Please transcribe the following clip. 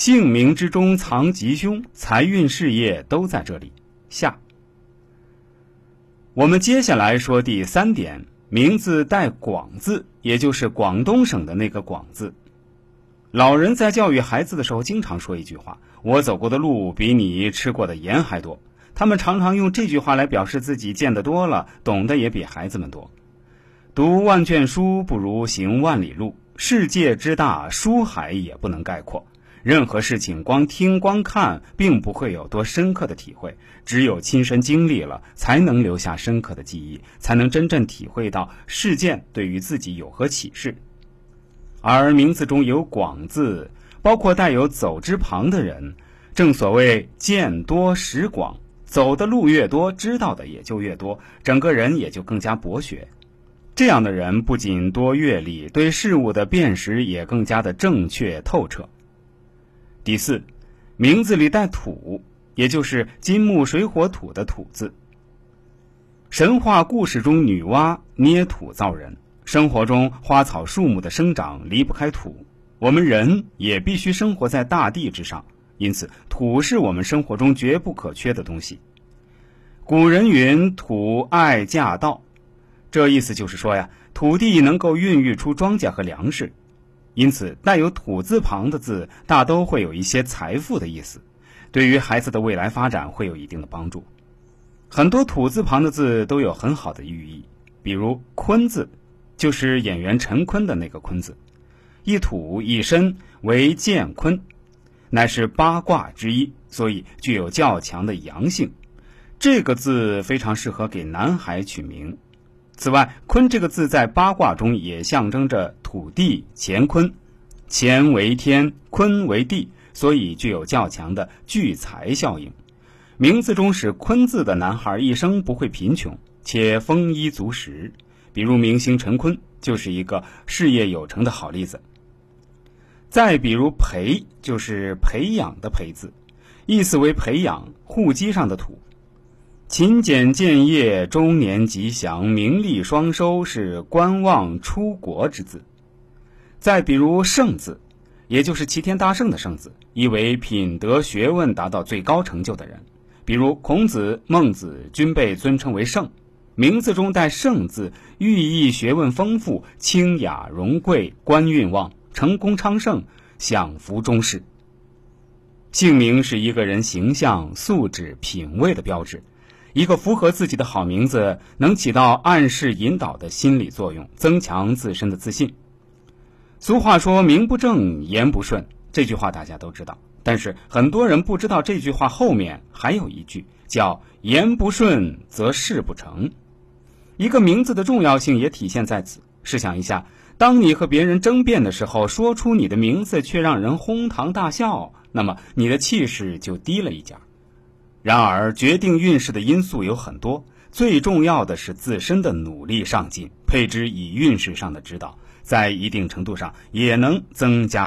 姓名之中藏吉凶，财运事业都在这里。下，我们接下来说第三点，名字带“广”字，也就是广东省的那个“广”字。老人在教育孩子的时候，经常说一句话：“我走过的路比你吃过的盐还多。”他们常常用这句话来表示自己见得多了，懂得也比孩子们多。读万卷书不如行万里路，世界之大，书海也不能概括。任何事情光听光看，并不会有多深刻的体会。只有亲身经历了，才能留下深刻的记忆，才能真正体会到事件对于自己有何启示。而名字中有“广”字，包括带有“走”之旁的人，正所谓见多识广，走的路越多，知道的也就越多，整个人也就更加博学。这样的人不仅多阅历，对事物的辨识也更加的正确透彻。第四，名字里带“土”，也就是金木水火土的“土”字。神话故事中，女娲捏土造人，生活中花草树木的生长离不开土，我们人也必须生活在大地之上，因此土是我们生活中绝不可缺的东西。古人云：“土爱驾道。”这意思就是说呀，土地能够孕育出庄稼和粮食，因此带有土字旁的字大都会有一些财富的意思，对于孩子的未来发展会有一定的帮助。很多土字旁的字都有很好的寓意，比如“坤”字，就是演员陈坤的那个“坤”字，一土一身为建坤，乃是八卦之一，所以具有较强的阳性。这个字非常适合给男孩取名。此外，“坤”这个字在八卦中也象征着土地乾坤，乾为天，坤为地，所以具有较强的聚财效应。名字中使“坤”字的男孩一生不会贫穷，且丰衣足食。比如明星陈坤就是一个事业有成的好例子。再比如“培”，就是培养的“培”字，意思为培养，户籍上的土。勤俭建业，中年吉祥，名利双收，是观望出国之字。再比如“圣”字，也就是齐天大圣的“圣”字，意为品德学问达到最高成就的人。比如孔子、孟子均被尊称为圣，名字中带“圣”字，寓意学问丰富、清雅荣贵、官运旺、成功昌盛、享福终世。姓名是一个人形象、素质、品味的标志。一个符合自己的好名字，能起到暗示引导的心理作用，增强自身的自信。俗话说“名不正言不顺”，这句话大家都知道，但是很多人不知道这句话后面还有一句叫“言不顺则事不成”。一个名字的重要性也体现在此。试想一下，当你和别人争辩的时候，说出你的名字却让人哄堂大笑，那么你的气势就低了一截。然而，决定运势的因素有很多，最重要的是自身的努力上进，配置以运势上的指导，在一定程度上也能增加。